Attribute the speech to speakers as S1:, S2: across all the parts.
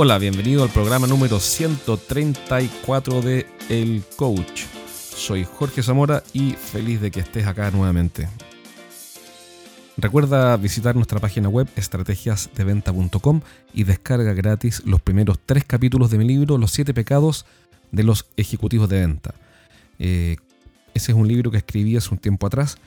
S1: Hola, bienvenido al programa número 134 de El Coach. Soy Jorge Zamora y feliz de que estés acá nuevamente. Recuerda visitar nuestra página web estrategiasdeventa.com y descarga gratis los primeros tres capítulos de mi libro Los siete pecados de los ejecutivos de venta. Eh, ese es un libro que escribí hace un tiempo atrás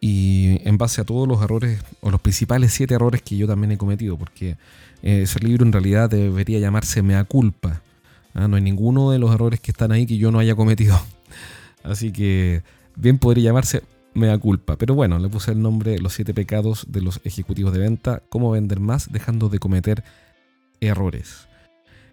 S1: y en base a todos los errores o los principales siete errores que yo también he cometido, porque eh, ese libro en realidad debería llamarse Mea culpa. ¿ah? No hay ninguno de los errores que están ahí que yo no haya cometido. Así que bien podría llamarse Mea culpa. Pero bueno, le puse el nombre Los siete pecados de los ejecutivos de venta, cómo vender más dejando de cometer errores.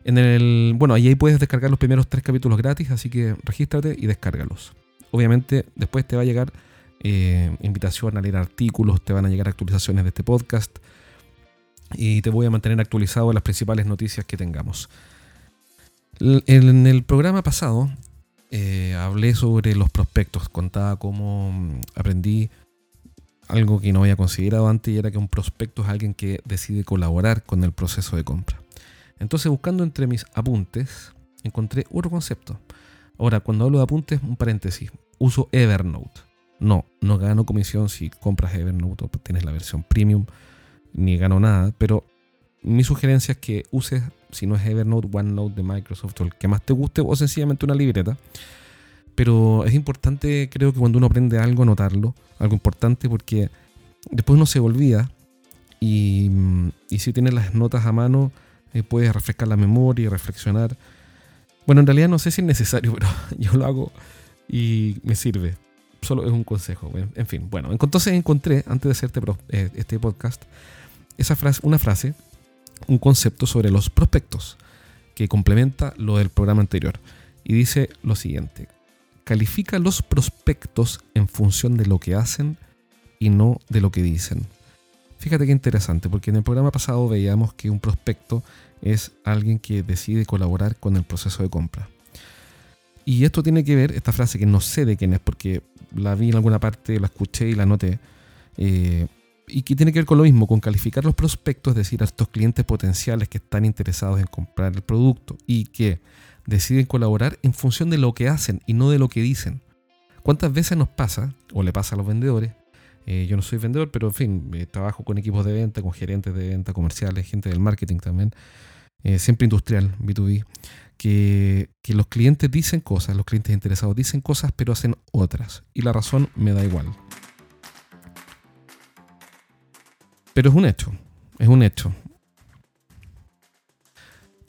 S1: En el, bueno, ahí puedes descargar los primeros tres capítulos gratis, así que regístrate y descárgalos. Obviamente después te va a llegar eh, invitación a leer artículos, te van a llegar actualizaciones de este podcast y te voy a mantener actualizado en las principales noticias que tengamos. En el programa pasado eh, hablé sobre los prospectos, contaba cómo mm, aprendí algo que no había considerado antes y era que un prospecto es alguien que decide colaborar con el proceso de compra. Entonces buscando entre mis apuntes encontré otro concepto. Ahora, cuando hablo de apuntes, un paréntesis, uso Evernote. No, no gano comisión si compras Evernote o tienes la versión premium ni gano nada, pero mi sugerencia es que uses, si no es Evernote, OneNote de Microsoft o el que más te guste, o sencillamente una libreta. Pero es importante, creo que cuando uno aprende algo, notarlo, algo importante, porque después uno se olvida y, si tienes las notas a mano, eh, puedes refrescar la memoria y reflexionar. Bueno, en realidad no sé si es necesario, pero yo lo hago y me sirve. Solo es un consejo. En fin, bueno, entonces encontré, antes de hacerte eh, este podcast, esa frase, una frase, un concepto sobre los prospectos que complementa lo del programa anterior. Y dice lo siguiente, califica los prospectos en función de lo que hacen y no de lo que dicen. Fíjate qué interesante, porque en el programa pasado veíamos que un prospecto es alguien que decide colaborar con el proceso de compra. Y esto tiene que ver, esta frase que no sé de quién es, porque la vi en alguna parte, la escuché y la noté, eh, y que tiene que ver con lo mismo, con calificar los prospectos, es decir, a estos clientes potenciales que están interesados en comprar el producto y que deciden colaborar en función de lo que hacen y no de lo que dicen. ¿Cuántas veces nos pasa, o le pasa a los vendedores? Eh, yo no soy vendedor, pero en fin, eh, trabajo con equipos de venta, con gerentes de venta, comerciales, gente del marketing también, siempre industrial, B2B, que, los clientes dicen cosas, los clientes interesados dicen cosas, pero hacen otras. Y la razón me da igual. Pero es un hecho, es un hecho.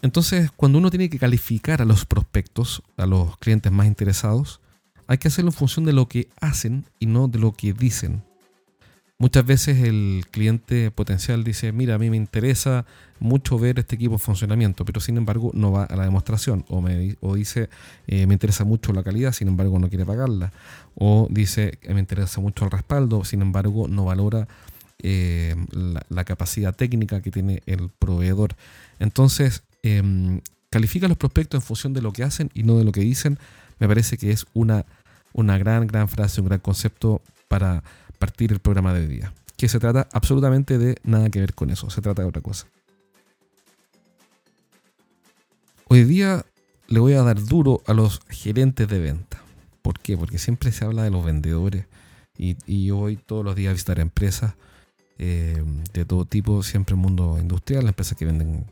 S1: Entonces, cuando uno tiene que calificar a los prospectos, a los clientes más interesados, hay que hacerlo en función de lo que hacen y no de lo que dicen. Muchas veces el cliente potencial dice, mira, a mí me interesa mucho ver este equipo en funcionamiento, pero sin embargo no va a la demostración. O, me, dice, eh, me interesa mucho la calidad, sin embargo no quiere pagarla. O dice, me interesa mucho el respaldo, sin embargo no valora eh, la, capacidad técnica que tiene el proveedor. Entonces, em, califica los prospectos en función de lo que hacen y no de lo que dicen. Me parece que es una, una gran, gran frase, un gran concepto para partir el programa de hoy día. Que se trata absolutamente de nada que ver con eso, se trata de otra cosa. Hoy día le voy a dar duro a los gerentes de venta. ¿Por qué? Porque siempre se habla de los vendedores y, yo voy todos los días a visitar empresas eh, de todo tipo, siempre el mundo industrial, empresas que venden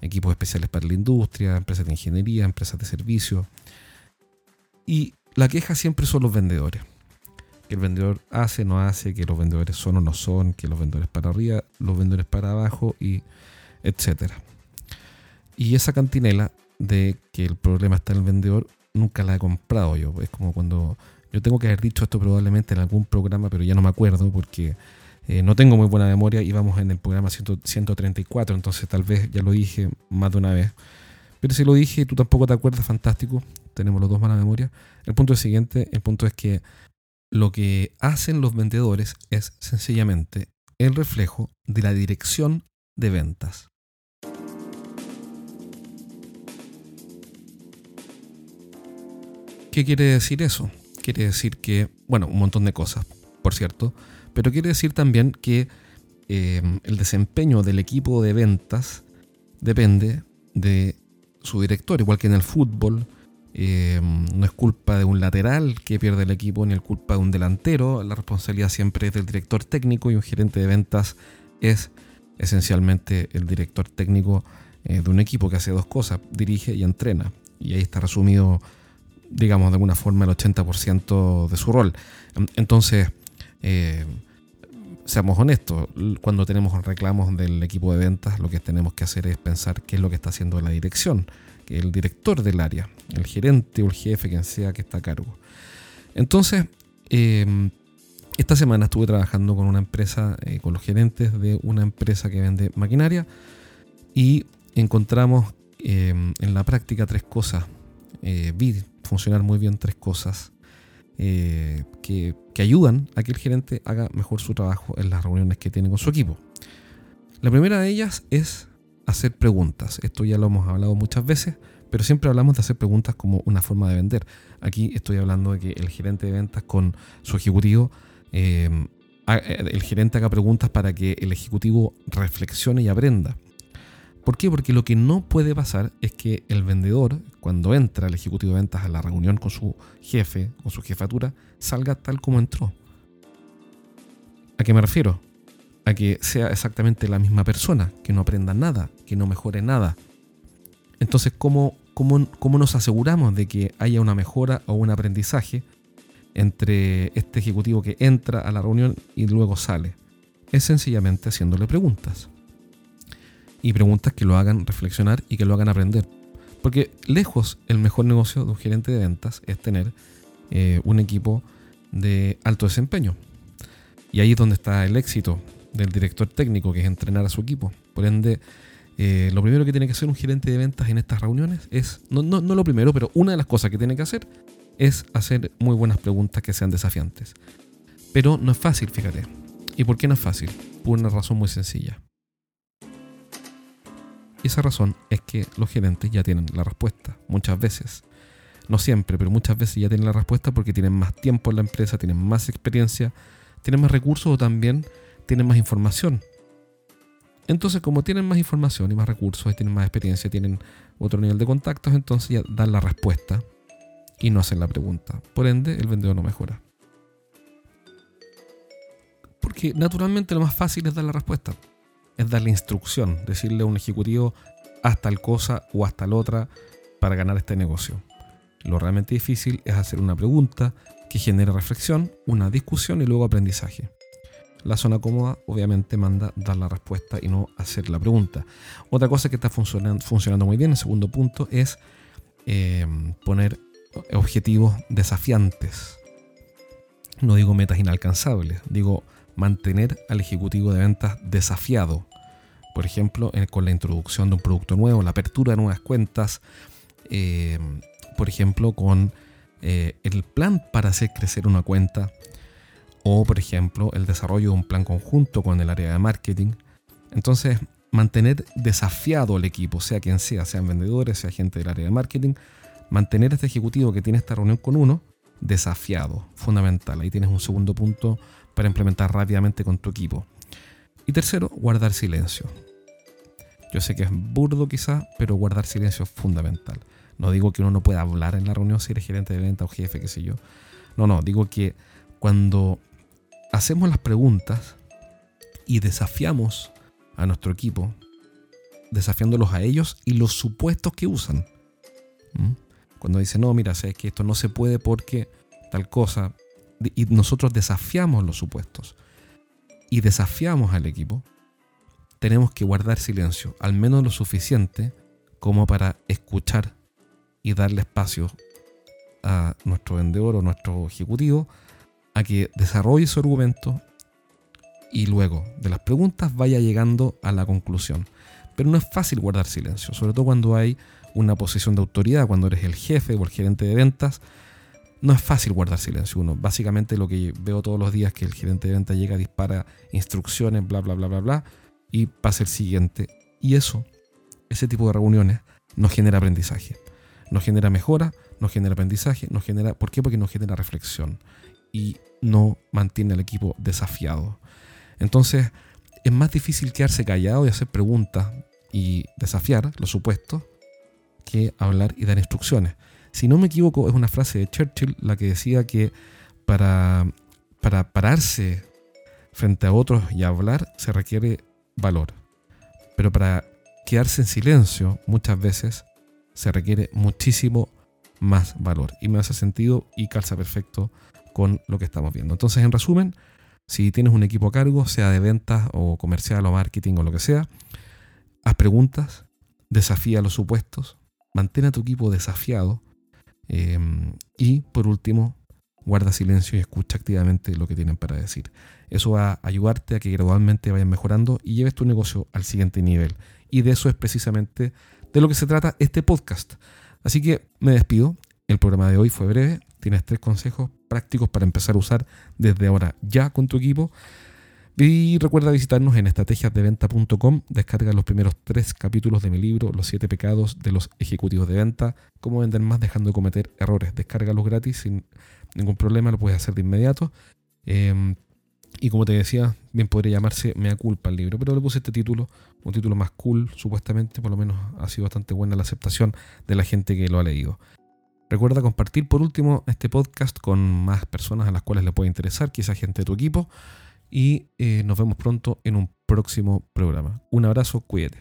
S1: equipos especiales para la industria, empresas de ingeniería, empresas de servicio. Y la queja siempre son los vendedores. Que el vendedor hace, no hace, que los vendedores son o no son, que los vendedores para arriba, los vendedores para abajo, y etcétera. Y esa cantinela de que el problema está en el vendedor, nunca la he comprado yo. Es como cuando yo tengo que haber dicho esto probablemente en algún programa, pero ya no me acuerdo porque eh, no tengo muy buena memoria, íbamos en el programa 134, entonces tal vez ya lo dije más de una vez. Pero si lo dije y tú tampoco te acuerdas, fantástico, tenemos los dos mala memoria. El punto es siguiente, el punto es que lo que hacen los vendedores es sencillamente el reflejo de la dirección de ventas. ¿Qué quiere decir eso? Quiere decir que, bueno, un montón de cosas, por cierto, pero quiere decir también que eh, el desempeño del equipo de ventas depende de su director, igual que en el fútbol. Eh, no es culpa de un lateral que pierde el equipo, ni es culpa de un delantero. La responsabilidad siempre es del director técnico y un gerente de ventas es esencialmente el director técnico eh, de un equipo que hace dos cosas, dirige y entrena. Y ahí está resumido, digamos, de alguna forma el 80% de su rol. Entonces, eh, seamos honestos, cuando tenemos reclamos del equipo de ventas, lo que tenemos que hacer es pensar qué es lo que está haciendo la dirección, el director del área, el gerente o el jefe, quien sea que está a cargo. Entonces, em, esta semana estuve trabajando con una empresa, eh, con los gerentes de una empresa que vende maquinaria y encontramos em, en la práctica tres cosas. Eh, vi funcionar muy bien tres cosas eh, que, ayudan a que el gerente haga mejor su trabajo en las reuniones que tiene con su equipo. La primera de ellas es hacer preguntas. Esto ya lo hemos hablado muchas veces, pero siempre hablamos de hacer preguntas como una forma de vender. Aquí estoy hablando de que el gerente de ventas con su ejecutivo, eh, el gerente haga preguntas para que el ejecutivo reflexione y aprenda. ¿Por qué? Porque lo que no puede pasar es que el vendedor, cuando entra el ejecutivo de ventas a la reunión con su jefe o su jefatura, salga tal como entró. ¿A qué me refiero? A que sea exactamente la misma persona, que no aprenda nada, que no mejore nada. Entonces, ¿cómo, cómo, cómo nos aseguramos de que haya una mejora o un aprendizaje entre este ejecutivo que entra a la reunión y luego sale? Es sencillamente haciéndole preguntas y preguntas que lo hagan reflexionar y que lo hagan aprender. Porque lejos el mejor negocio de un gerente de ventas es tener eh, un equipo de alto desempeño. Y ahí es donde está el éxito del director técnico, que es entrenar a su equipo. Por ende, eh, lo primero que tiene que hacer un gerente de ventas en estas reuniones es, no, no, no lo primero, pero una de las cosas que tiene que hacer es hacer muy buenas preguntas que sean desafiantes. Pero no es fácil, fíjate. ¿Y por qué no es fácil? Por una razón muy sencilla. Y esa razón es que los gerentes ya tienen la respuesta, muchas veces. No siempre, pero muchas veces ya tienen la respuesta porque tienen más tiempo en la empresa, tienen más experiencia, tienen más recursos o también tienen más información. Entonces, como tienen más información y más recursos, tienen más experiencia, tienen otro nivel de contactos, entonces ya dan la respuesta y no hacen la pregunta. Por ende, el vendedor no mejora. Porque naturalmente lo más fácil es dar la respuesta es darle instrucción, decirle a un ejecutivo haz tal cosa o haz tal otra para ganar este negocio. Lo realmente difícil es hacer una pregunta que genere reflexión, una discusión y luego aprendizaje. La zona cómoda obviamente manda dar la respuesta y no hacer la pregunta. Otra cosa que está funcionando, funcionando muy bien, el segundo punto, es eh, poner objetivos desafiantes. No digo metas inalcanzables, digo mantener al ejecutivo de ventas desafiado. Por ejemplo, con la introducción de un producto nuevo, la apertura de nuevas cuentas, eh, por ejemplo, con eh, el plan para hacer crecer una cuenta, o por ejemplo, el desarrollo de un plan conjunto con el área de marketing. Entonces, mantener desafiado al equipo, sea quien sea, sean vendedores, sea gente del área de marketing, mantener este ejecutivo que tiene esta reunión con uno desafiado, fundamental. Ahí tienes un segundo punto para implementar rápidamente con tu equipo. Y tercero, guardar silencio. Yo sé que es burdo quizá, pero guardar silencio es fundamental. No digo que uno no pueda hablar en la reunión si eres gerente de venta o jefe, qué sé yo. No, no, digo que cuando hacemos las preguntas y desafiamos a nuestro equipo, desafiándolos a ellos y los supuestos que usan. Cuando dicen, no, mira, sé que esto no se puede porque tal cosa, y nosotros desafiamos los supuestos y desafiamos al equipo, tenemos que guardar silencio, al menos lo suficiente como para escuchar y darle espacio a nuestro vendedor o nuestro ejecutivo a que desarrolle su argumento y luego de las preguntas vaya llegando a la conclusión. Pero no es fácil guardar silencio, sobre todo cuando hay una posición de autoridad, cuando eres el jefe o el gerente de ventas, no es fácil guardar silencio. Uno, básicamente lo que veo todos los días que el gerente de venta llega, dispara instrucciones, bla, bla, bla, bla, bla, y pasa el siguiente. Y eso, ese tipo de reuniones, nos genera aprendizaje. Nos genera mejora, nos genera aprendizaje, nos genera. ¿Por qué? Porque nos genera reflexión. Y no mantiene al equipo desafiado. Entonces, es más difícil quedarse callado y hacer preguntas y desafiar los supuestos que hablar y dar instrucciones. Si no me equivoco, es una frase de Churchill la que decía que para, para pararse frente a otros y hablar se requiere valor. Pero para quedarse en silencio muchas veces se requiere muchísimo más valor. Y me hace sentido y calza perfecto con lo que estamos viendo. Entonces, en resumen, si tienes un equipo a cargo, sea de ventas o comercial o marketing o lo que sea, haz preguntas, desafía los supuestos, mantén a tu equipo desafiado eh, y, por último, guarda silencio y escucha activamente lo que tienen para decir. Eso va a ayudarte a que gradualmente vayan mejorando y lleves tu negocio al siguiente nivel. Y de eso es precisamente de lo que se trata este podcast. Así que me despido. El programa de hoy fue breve. Tienes tres consejos prácticos para empezar a usar desde ahora ya con tu equipo. Y recuerda visitarnos en estrategiasdeventa.com. Descarga los primeros tres capítulos de mi libro, Los siete pecados de los ejecutivos de venta. Cómo vender más dejando de cometer errores. Descárgalos gratis sin ningún problema, lo puedes hacer de inmediato. Em, y como te decía, bien podría llamarse Mea culpa el libro, pero le puse este título, un título más cool, supuestamente, por lo menos ha sido bastante buena la aceptación de la gente que lo ha leído. Recuerda compartir por último este podcast con más personas a las cuales le puede interesar, quizás gente de tu equipo. Y eh, nos vemos pronto en un próximo programa. Un abrazo, cuídate.